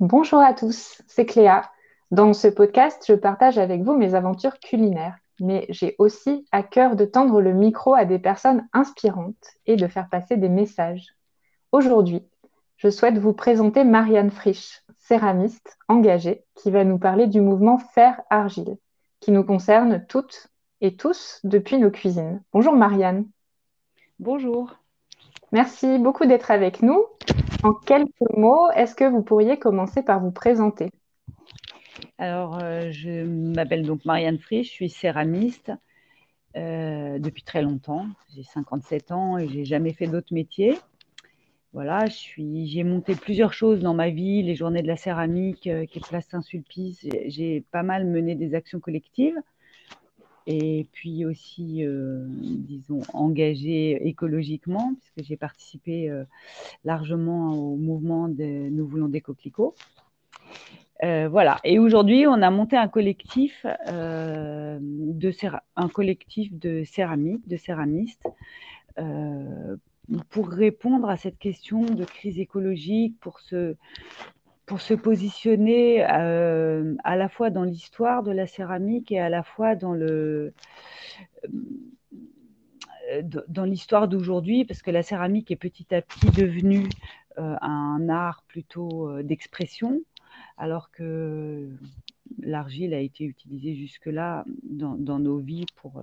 Bonjour à tous, c'est Cléa. Dans ce podcast, je partage avec vous mes aventures culinaires, mais j'ai aussi à cœur de tendre le micro à des personnes inspirantes et de faire passer des messages. Aujourd'hui, je souhaite vous présenter Marianne Frisch, céramiste engagée, qui va nous parler du mouvement Fer-Argile, qui nous concerne toutes et tous depuis nos cuisines. Bonjour Marianne. Bonjour. Merci beaucoup d'être avec nous. En quelques mots, est-ce que vous pourriez commencer par vous présenter? Alors, euh, je m'appelle donc Marianne Frisch, je suis céramiste euh, depuis très longtemps. J'ai 57 ans et j'ai jamais fait d'autre métier. Voilà, j'ai monté plusieurs choses dans ma vie, les journées de la céramique, euh, qui est place Saint-Sulpice. J'ai pas mal mené des actions collectives et puis aussi, euh, disons, engagée écologiquement, puisque j'ai participé euh, largement au mouvement de Nous voulons des coquelicots. Euh, voilà. Et aujourd'hui, on a monté un collectif, de un collectif de céramique, de céramistes, pour répondre à cette question de crise écologique, pour se, pour se positionner euh, à la fois dans l'histoire de la céramique et à la fois dans le euh, dans l'histoire d'aujourd'hui, parce que la céramique est petit à petit devenue euh, un art plutôt d'expression, alors que l'argile a été utilisée jusque-là dans, dans, nos vies pour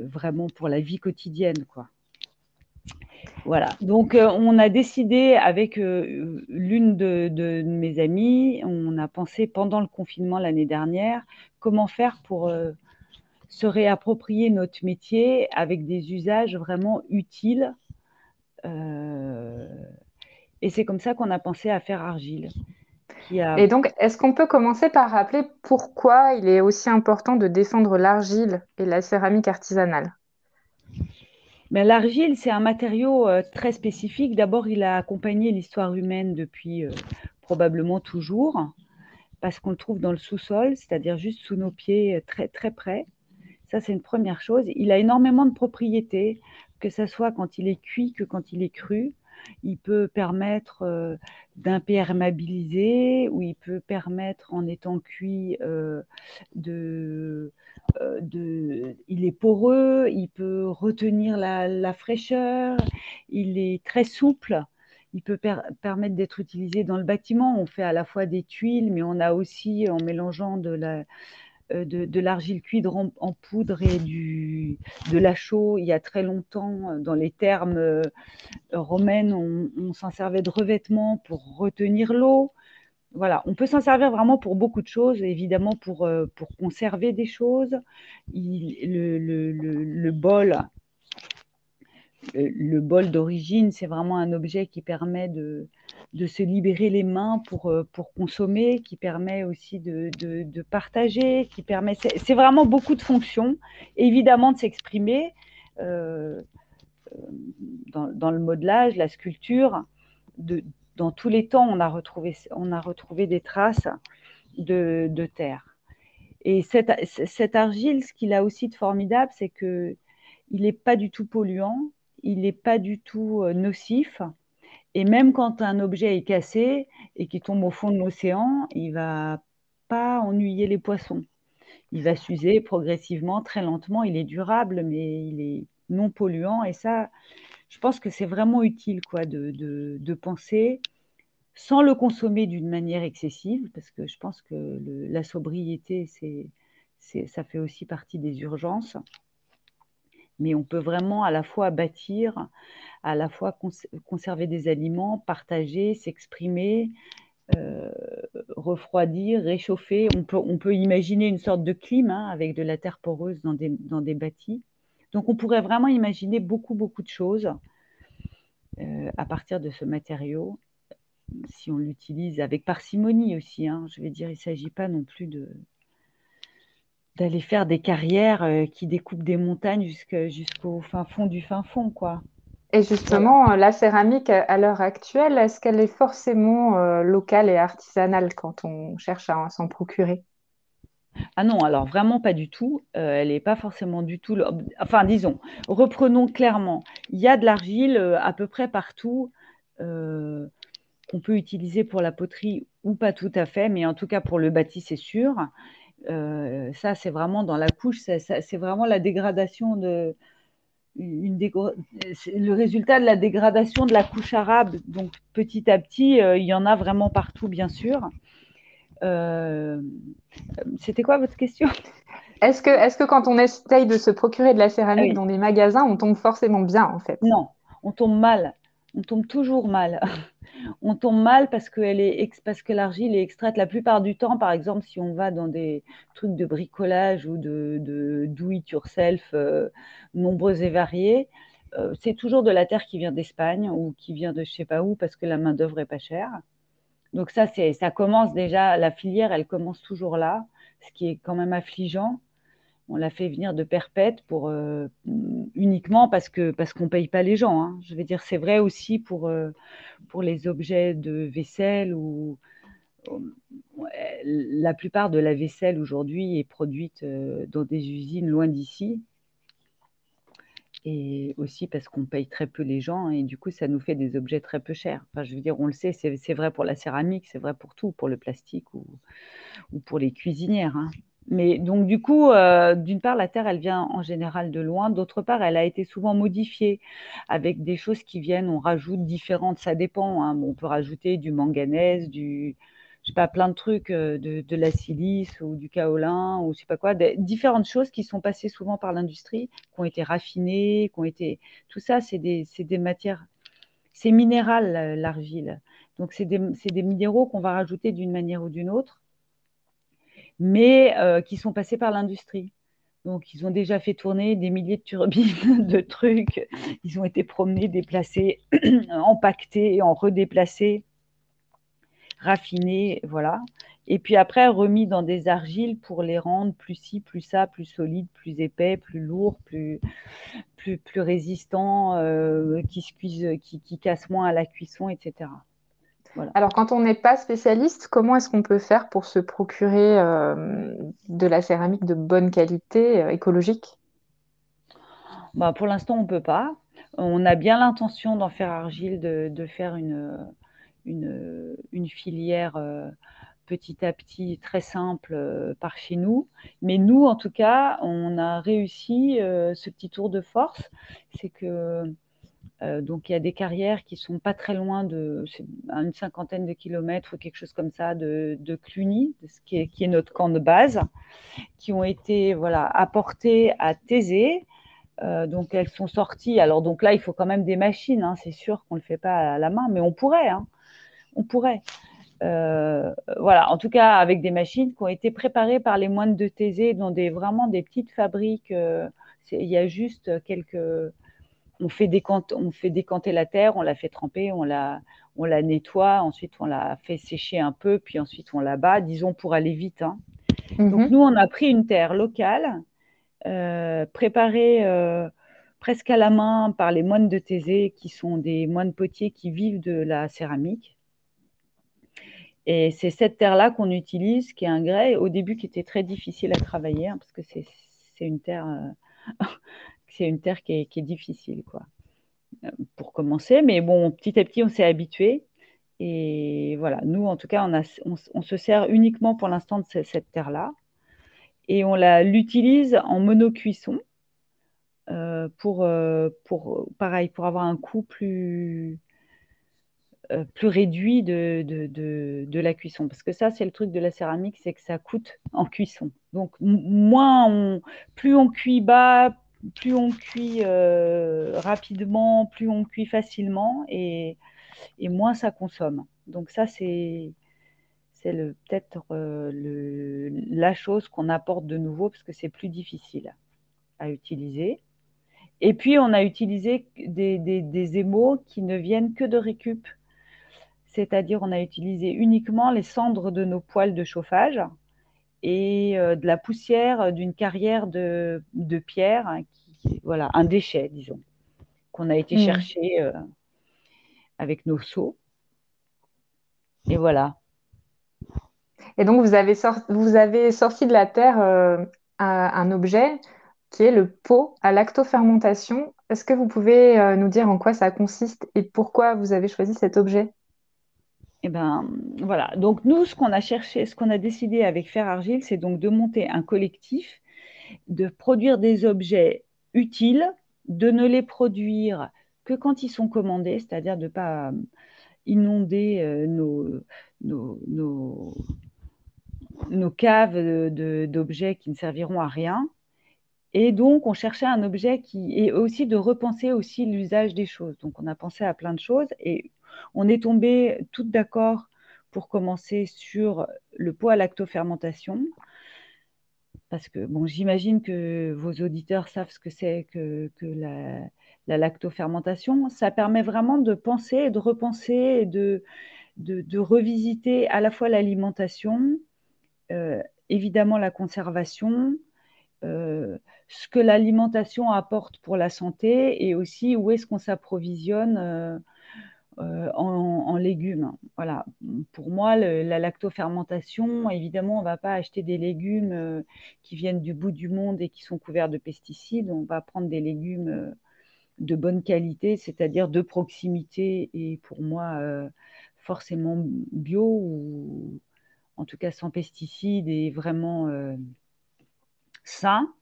vraiment pour la vie quotidienne, quoi. Voilà, donc euh, on a décidé avec euh, l'une de, mes amies, on a pensé pendant le confinement l'année dernière, comment faire pour euh, se réapproprier notre métier avec des usages vraiment utiles. et c'est comme ça qu'on a pensé à faire Argile. Et donc, est-ce qu'on peut commencer par rappeler pourquoi il est aussi important de défendre l'argile et la céramique artisanale? L'argile, c'est un matériau euh, très spécifique. D'abord, il a accompagné l'histoire humaine depuis euh, probablement toujours, parce qu'on le trouve dans le sous-sol, c'est-à-dire juste sous nos pieds, euh, très, très près. Ça, c'est une première chose. Il a énormément de propriétés, que ce soit quand il est cuit que quand il est cru. Il peut permettre d'imperméabiliser ou il peut permettre, en étant cuit, de euh, de, il est poreux, il peut retenir la, fraîcheur, il est très souple, il peut permettre d'être utilisé dans le bâtiment. On fait à la fois des tuiles, mais on a aussi, en mélangeant de la, euh, de, l'argile cuite en, poudre et du, de la chaux. Il y a très longtemps, dans les termes euh, romaines, on, s'en servait de revêtement pour retenir l'eau voilà, on peut s'en servir vraiment pour beaucoup de choses, évidemment pour, euh, pour conserver des choses. le, bol, le, bol d'origine, c'est vraiment un objet qui permet de, se libérer les mains pour, euh, pour consommer, qui permet aussi de, partager, qui permet. C'est vraiment beaucoup de fonctions, évidemment de s'exprimer euh, dans, le modelage, la sculpture, de, dans tous les temps, on a retrouvé, on a retrouvé des traces de, terre. Et cette, argile, ce qu'il a aussi de formidable, c'est qu'il n'est pas du tout polluant, il n'est pas du tout euh, nocif. Et même quand un objet est cassé et qui tombe au fond de l'océan, il va pas ennuyer les poissons. Il va s'user progressivement, très lentement. Il est durable, mais il est non polluant. Et ça, je pense que c'est vraiment utile quoi, de, penser sans le consommer d'une manière excessive, parce que je pense que la sobriété, c'est, ça fait aussi partie des urgences. Mais on peut vraiment à la fois bâtir, à la fois conserver des aliments, partager, s'exprimer, euh, refroidir, réchauffer. On peut, imaginer une sorte de clim hein, avec de la terre poreuse dans des, dans bâtis. Donc on pourrait vraiment imaginer beaucoup, beaucoup de choses euh, à partir de ce matériau, si on l'utilise avec parcimonie aussi. Hein. je vais dire, il ne s'agit pas non plus de d'aller faire des carrières euh, qui découpent des montagnes jusqu'au fin fond du fin fond, quoi. Et justement, la céramique à l'heure actuelle, est-ce qu'elle est forcément euh, locale et artisanale quand on cherche à s'en procurer? Ah non, alors vraiment pas du tout. Euh, elle n'est pas forcément du tout. Enfin, disons, reprenons clairement. Il y a de l'argile euh, à peu près partout. Euh, qu'on peut utiliser pour la poterie ou pas tout à fait, mais en tout cas pour le bâti, c'est sûr. Euh, ça, c'est vraiment dans la couche, c'est vraiment la dégradation de. Une le résultat de la dégradation de la couche arabe. Donc, petit à petit, euh, il y en a vraiment partout, bien sûr. Euh, c'était quoi votre question? Est-ce que, est que quand on essaye de se procurer de la céramique ah dans des magasins, on tombe forcément bien en fait? Non, on tombe mal. On tombe toujours mal. On tombe mal parce que, l'argile est extraite la plupart du temps. Par exemple, si on va dans des trucs de bricolage ou de, de do it yourself euh, nombreux et variés, euh, c'est toujours de la terre qui vient d'Espagne ou qui vient de je sais pas où parce que la main d'œuvre est pas chère. Donc ça, ça commence déjà, la filière, elle commence toujours là, ce qui est quand même affligeant. On l'a fait venir de perpète euh, uniquement parce que parce qu'on paye pas les gens. Hein. Je veux dire, c'est vrai aussi pour euh, les objets de vaisselle ou la plupart de la vaisselle aujourd'hui est produite euh, dans des usines loin d'ici et aussi parce qu'on paye très peu les gens et du coup ça nous fait des objets très peu chers. Enfin, je veux dire, on le sait, c'est vrai pour la céramique, c'est vrai pour tout, pour le plastique ou, ou pour les cuisinières. Hein. Mais donc du coup, euh, d'une part, la Terre, elle vient en général de loin. D'autre part, elle a été souvent modifiée avec des choses qui viennent. On rajoute différentes, ça dépend. Hein. on peut rajouter du manganèse, du, je sais pas, plein de trucs, euh, de, la silice ou du kaolin ou je sais pas quoi, différentes choses qui sont passées souvent par l'industrie, qui ont été raffinées, qui ont été, tout ça, c'est des, des, matières, c'est minéral l'argile. Donc c'est des, des, minéraux qu'on va rajouter d'une manière ou d'une autre, mais euh, qui sont passés par l'industrie. Donc, ils ont déjà fait tourner des milliers de turbines, de trucs. Ils ont été promenés, déplacés, empaquetés, en redéplacés raffinés, voilà. Et puis après, remis dans des argiles pour les rendre plus ci, plus ça, plus solides, plus épais, plus lourds, plus, plus, plus résistants, euh, qui se qui, qui cassent moins à la cuisson, etc. Alors, quand on n'est pas spécialiste, comment est-ce qu'on peut faire pour se procurer euh, de la céramique de bonne qualité, euh, écologique? Bah, Pour l'instant, on ne peut pas. On a bien l'intention d'en faire argile, de faire une, une, une filière euh, petit à petit très simple par chez nous. Mais nous, en tout cas, on a réussi ce petit tour de force. C'est que donc il y a des carrières qui sont pas très loin de une cinquantaine de kilomètres ou quelque chose comme ça de, Cluny, qui est, notre camp de base, qui ont été voilà apportées à Thésée. donc elles sont sorties. Alors donc là il faut quand même des machines. Hein. c'est sûr qu'on le fait pas à la main, mais on pourrait. Hein on pourrait. Euh, voilà, en tout cas avec des machines qui ont été préparées par les moines de Thésée dans des vraiment des petites fabriques. Euh, il y a juste quelques. On fait, décanter, on fait décanter la terre, on la fait tremper, on la, on la nettoie, ensuite on la fait sécher un peu, puis ensuite on la bat, disons pour aller vite. Hein. Donc mhm. nous, on a pris une terre locale, euh, préparée presque à la main par les moines de Thésée, qui sont des moines potiers qui vivent de la céramique. Et c'est cette terre-là qu'on utilise, qui est un grès, au début qui était très difficile à travailler, hein, parce que c'est une terre, euh, c'est une terre qui est, difficile, quoi, euh, pour commencer. Mais bon, petit à petit, on s'est habitué. Et voilà, nous, en tout cas, on, se sert uniquement pour l'instant de cette, terre-là. Et on l'utilise en monocuisson euh, pour, pour, pareil, pour avoir un coût plus, euh, plus réduit de, de, la cuisson. Parce que ça, c'est le truc de la céramique, c'est que ça coûte en cuisson. Donc, moins on, plus on cuit bas, plus on cuit euh, rapidement, plus on cuit facilement et, moins ça consomme. Donc ça, c'est peut-être euh, la chose qu'on apporte de nouveau parce que c'est plus difficile à utiliser. Et puis, on a utilisé des, des, émaux qui ne viennent que de récup c'est-à-dire on a utilisé uniquement les cendres de nos poêles de chauffage et euh, de la poussière d'une carrière de, pierre, hein, voilà, un déchet, disons, qu'on a été hmm. chercher euh, avec nos seaux. Et voilà. Et donc, vous avez, sorti, vous avez sorti de la terre euh, un, objet qui est le pot à lactofermentation. Est-ce que vous pouvez nous dire en quoi ça consiste et pourquoi vous avez choisi cet objet? Eh ben, voilà. Donc, nous, ce qu'on a cherché, ce qu'on a décidé avec Faire Argile, c'est donc de monter un collectif, de produire des objets utiles, de ne les produire que quand ils sont commandés, c'est-à-dire de ne pas inonder euh, nos, nos, nos, caves d'objets qui ne serviront à rien. Et donc, on cherchait un objet qui est aussi de repenser aussi l'usage des choses. Donc, on a pensé à plein de choses et on est tombé toutes d'accord pour commencer sur le pot à lactofermentation. Parce que, bon, j'imagine que vos auditeurs savent ce que c'est que, la, la, lactofermentation. Ça permet vraiment de penser de repenser de, revisiter à la fois l'alimentation, euh, évidemment la conservation, euh, ce que l'alimentation apporte pour la santé et aussi où est-ce qu'on s'approvisionne euh, en, légumes. Voilà. Pour moi, la lactofermentation, évidemment, on ne va pas acheter des légumes qui viennent du bout du monde et qui sont couverts de pesticides. On va prendre des légumes de bonne qualité, c'est-à-dire de proximité et pour moi forcément bio ou en tout cas sans pesticides et vraiment euh, sains.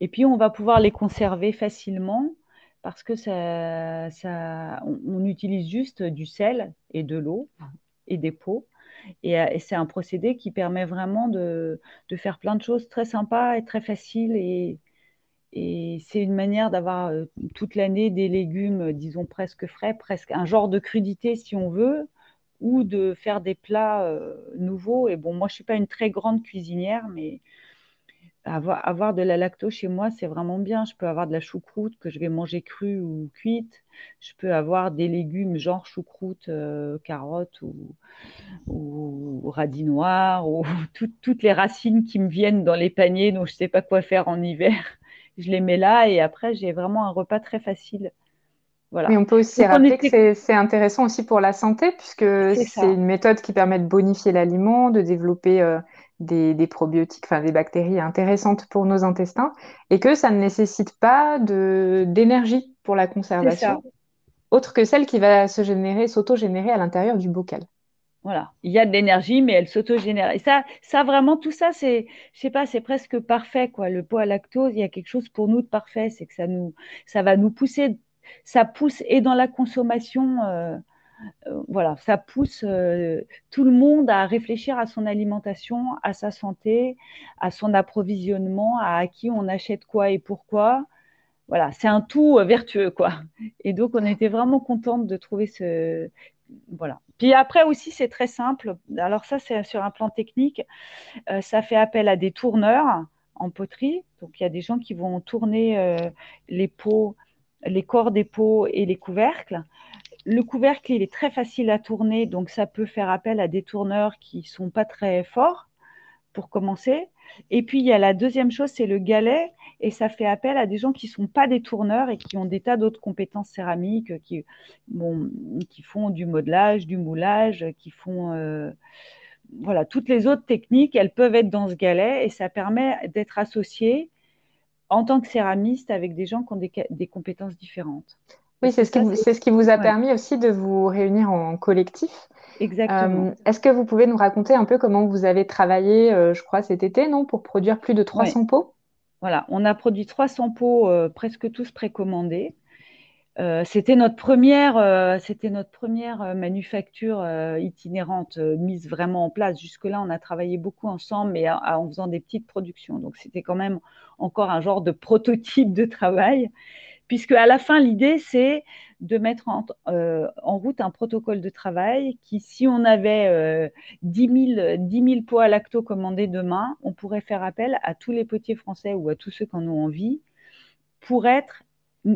Et puis on va pouvoir les conserver facilement parce que ça, ça on, utilise juste du sel et de l'eau et des pots. Et, euh, c'est un procédé qui permet vraiment de, de, faire plein de choses très sympas et très faciles. Et, et c'est une manière d'avoir euh, toute l'année des légumes, disons presque frais, presque un genre de crudité si on veut, ou de faire des plats euh, nouveaux. Et bon, moi, je ne suis pas une très grande cuisinière, mais avoir, avoir de la lacto chez moi, c'est vraiment bien. Je peux avoir de la choucroute que je vais manger crue ou cuite. Je peux avoir des légumes genre choucroute, euh, carotte ou, ou, radis noirs, ou toutes les racines qui me viennent dans les paniers dont je ne sais pas quoi faire en hiver. Je les mets là et après, j'ai vraiment un repas très facile. Mais on peut aussi rappeler que c'est intéressant aussi pour la santé, puisque c'est une méthode qui permet de bonifier l'aliment, de développer euh, des, probiotiques, enfin des bactéries intéressantes pour nos intestins, et que ça ne nécessite pas d'énergie pour la conservation, autre que celle qui va se générer, s'auto-générer à l'intérieur du bocal. Voilà, il y a de l'énergie, mais elle s'auto-génère. Et ça, ça vraiment, tout ça, c'est, je sais pas, c'est presque parfait, quoi. Le pot à lactose, il y a quelque chose pour nous de parfait, c'est que ça nous, ça va nous pousser ça pousse et dans la consommation, euh, euh, voilà, ça pousse euh, tout le monde à réfléchir à son alimentation, à sa santé, à son approvisionnement, à, qui on achète quoi et pourquoi. Voilà, c'est un tout vertueux, quoi. Et donc, on était vraiment contente de trouver ce. Voilà. Puis après aussi, c'est très simple. Alors, ça, c'est sur un plan technique. ça fait appel à des tourneurs en poterie. Donc, il y a des gens qui vont tourner les pots les corps des pots et les couvercles. Le couvercle, il est très facile à tourner, donc ça peut faire appel à des tourneurs qui sont pas très forts pour commencer. Et puis, il y a la deuxième chose, c'est le galet, et ça fait appel à des gens qui ne sont pas des tourneurs et qui ont des tas d'autres compétences céramiques, qui, qui font du modelage, du moulage, qui font... Euh, voilà, toutes les autres techniques, elles peuvent être dans ce galet et ça permet d'être associé en tant que céramiste avec des gens qui ont des, compétences différentes. Oui, c'est ce, ce, qui vous a permis aussi de vous réunir en collectif. Exactement. Euh, est-ce que vous pouvez nous raconter un peu comment vous avez travaillé, euh, je crois, cet été, non, pour produire plus de 300 pots? Voilà, on a produit 300 pots, euh, presque tous précommandés. C'était notre première, notre première manufacture itinérante mise vraiment en place. Jusque-là, on a travaillé beaucoup ensemble, mais en faisant des petites productions. Donc, c'était quand même encore un genre de prototype de travail, puisque à la fin, l'idée, c'est de mettre en, euh, route un protocole de travail qui, si on avait 10, 000, pots à lacto commandés demain, on pourrait faire appel à tous les potiers français ou à tous ceux qui en ont envie pour être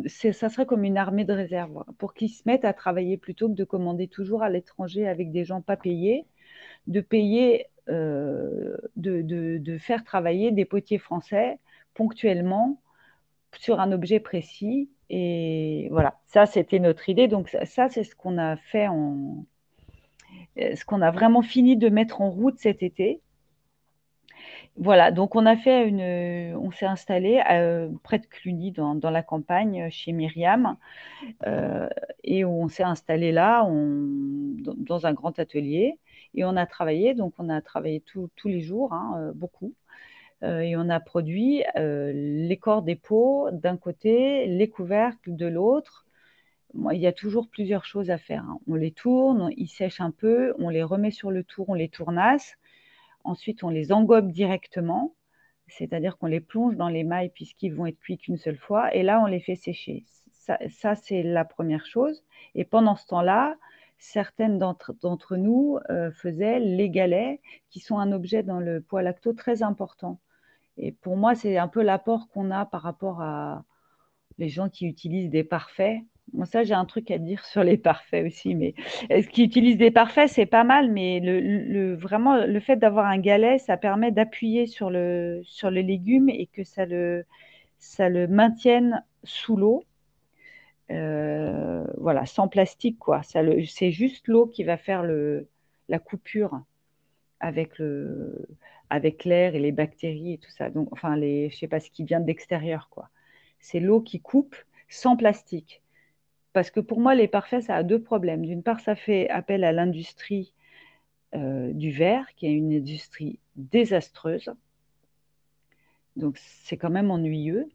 ça serait comme une armée de réserve, pour qu'ils se mettent à travailler plutôt que de commander toujours à l'étranger avec des gens pas payés, de payer, euh, de, faire travailler des potiers français ponctuellement sur un objet précis. Et voilà, ça, c'était notre idée. Donc ça, c'est ce qu'on a fait en... Ce qu'on a vraiment fini de mettre en route cet été. Voilà, donc on a fait une, on s'est installé euh, près de Cluny, dans, la campagne, chez Myriam, euh, et on s'est installé là, dans, un grand atelier, et on a travaillé, donc on a travaillé tous les jours, hein, euh, beaucoup, et on a produit les corps des pots d'un côté, les couvercles de l'autre. il y a toujours plusieurs choses à faire. Hein. On les tourne, ils sèchent un peu, on les remet sur le tour, on les tournasse Ensuite, on les engobe directement, c'est-à-dire qu'on les plonge dans les mailles puisqu'ils vont être cuits qu'une seule fois, et là, on les fait sécher. Ça, c'est la première chose. Et pendant ce temps-là, certaines d'entre nous euh, faisaient les galets, qui sont un objet dans le poids lacto très important. Et pour moi, c'est un peu l'apport qu'on a par rapport à les gens qui utilisent des parfaits. Moi, ça, j'ai un truc à dire sur les parfaits aussi, mais ce qui utilise des parfaits, c'est pas mal, mais le, vraiment, le fait d'avoir un galet, ça permet d'appuyer sur le, sur le légume et que ça le, ça le maintienne sous l'eau. Euh, voilà, sans plastique, quoi. C'est juste l'eau qui va faire le, la coupure avec le avec l'air et les bactéries et tout ça. Donc, enfin, les, je sais pas ce qui vient d'extérieur, quoi. C'est l'eau qui coupe sans plastique. Parce que pour moi, les parfaits, ça a deux problèmes. D'une part, ça fait appel à l'industrie euh, du verre, qui est une industrie désastreuse. Donc, c'est quand même ennuyeux.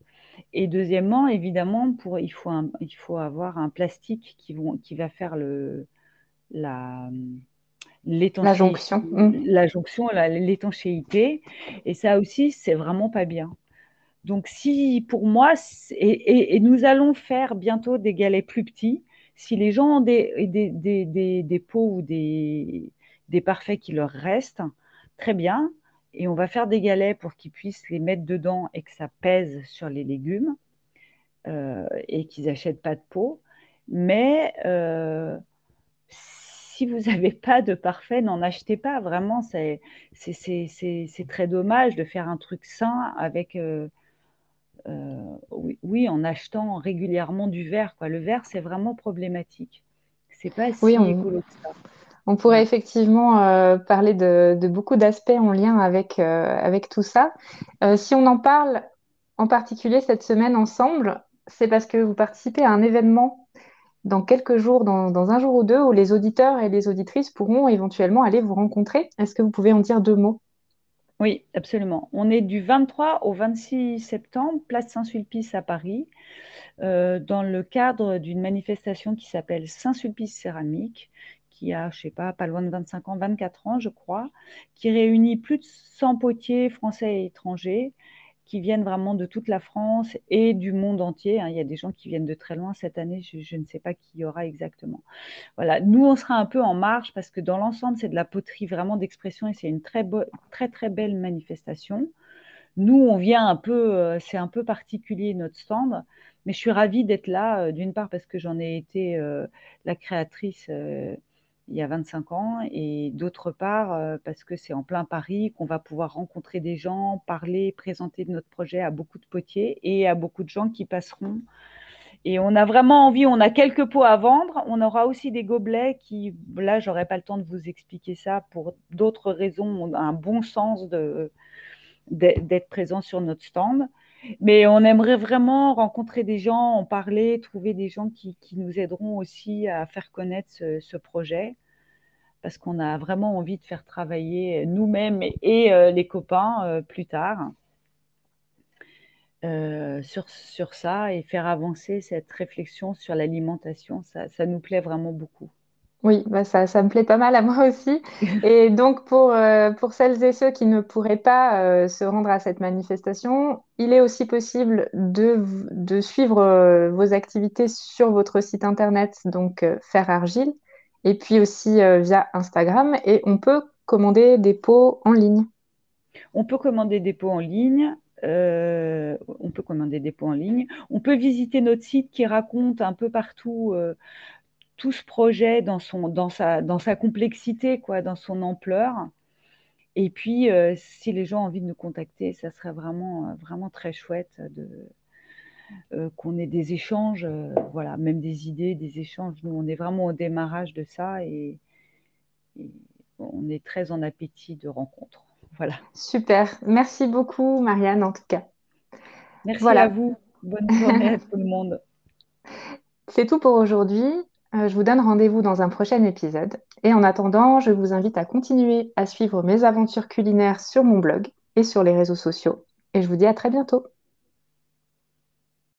Et deuxièmement, évidemment, pour, il, faut il faut avoir un plastique qui, vont, qui va faire le, la, la jonction, la jonction, l'étanchéité. Et ça aussi, c'est vraiment pas bien. Donc, si pour moi, et, nous allons faire bientôt des galets plus petits, si les gens ont des, pots ou des, parfaits qui leur restent, très bien. Et on va faire des galets pour qu'ils puissent les mettre dedans et que ça pèse sur les légumes euh, et qu'ils n'achètent pas de pot. Mais euh, si vous n'avez pas de parfait, n'en achetez pas. Vraiment, c'est très dommage de faire un truc sain avec. Euh, euh, oui, en achetant régulièrement du verre. Quoi. Le verre, c'est vraiment problématique. C'est pas si on... écolo que ça. On pourrait effectivement euh, parler de, beaucoup d'aspects en lien avec, euh, avec tout ça. si on en parle en particulier cette semaine ensemble, c'est parce que vous participez à un événement dans quelques jours, dans, dans, un jour ou deux, où les auditeurs et les auditrices pourront éventuellement aller vous rencontrer. Est-ce que vous pouvez en dire deux mots? Oui, absolument. On est du 23 au 26 septembre, place Saint-Sulpice à Paris, euh, dans le cadre d'une manifestation qui s'appelle Saint-Sulpice Céramique, qui a, je sais pas, pas loin de 25 ans, 24 ans, je crois, qui réunit plus de 100 potiers français et étrangers qui viennent vraiment de toute la France et du monde entier. Hein. Il y a des gens qui viennent de très loin cette année, je, ne sais pas qui y aura exactement. Voilà, nous, on sera un peu en marge parce que dans l'ensemble, c'est de la poterie vraiment d'expression et c'est une très, très, très belle manifestation. Nous, on vient un peu, euh, c'est un peu particulier notre stand, mais je suis ravie d'être là, euh, d'une part parce que j'en ai été euh, la créatrice il y a 25 ans, et d'autre part euh, parce que c'est en plein Paris qu'on va pouvoir rencontrer des gens, parler, présenter notre projet à beaucoup de potiers et à beaucoup de gens qui passeront. Et on a vraiment envie, on a quelques pots à vendre, on aura aussi des gobelets qui, là, j'aurais pas le temps de vous expliquer ça pour d'autres raisons, on a un bon sens de, d'être présent sur notre stand. Mais on aimerait vraiment rencontrer des gens, en parler, trouver des gens qui, nous aideront aussi à faire connaître ce, projet, parce qu'on a vraiment envie de faire travailler nous-mêmes et, euh, les copains euh, plus tard euh, sur, sur, ça et faire avancer cette réflexion sur l'alimentation. ça nous plaît vraiment beaucoup. Oui, bah ça, ça me plaît pas mal à moi aussi. Et donc, pour, euh, pour celles et ceux qui ne pourraient pas euh, se rendre à cette manifestation, il est aussi possible de, de suivre euh, vos activités sur votre site internet, donc Faire Argile, et puis aussi via Instagram. Et on peut commander des pots en ligne. On peut commander des pots en ligne. on peut commander des pots en ligne. On peut visiter notre site qui raconte un peu partout tout ce projet dans, son, dans, sa, dans sa complexité, quoi, dans son ampleur. Et puis, euh, si les gens ont envie de nous contacter, ça serait vraiment, euh, vraiment très chouette de, euh, qu'on ait des échanges, voilà, même des idées, des échanges. Nous, on est vraiment au démarrage de ça et, on est très en appétit de rencontres. Voilà. Super. Merci beaucoup, Marianne, en tout cas. Merci voilà. à vous. Bonne journée à tout le monde. C'est tout pour aujourd'hui. Euh, je vous donne rendez-vous dans un prochain épisode. Et en attendant, je vous invite à continuer à suivre mes aventures culinaires sur mon blog et sur les réseaux sociaux. Et je vous dis à très bientôt.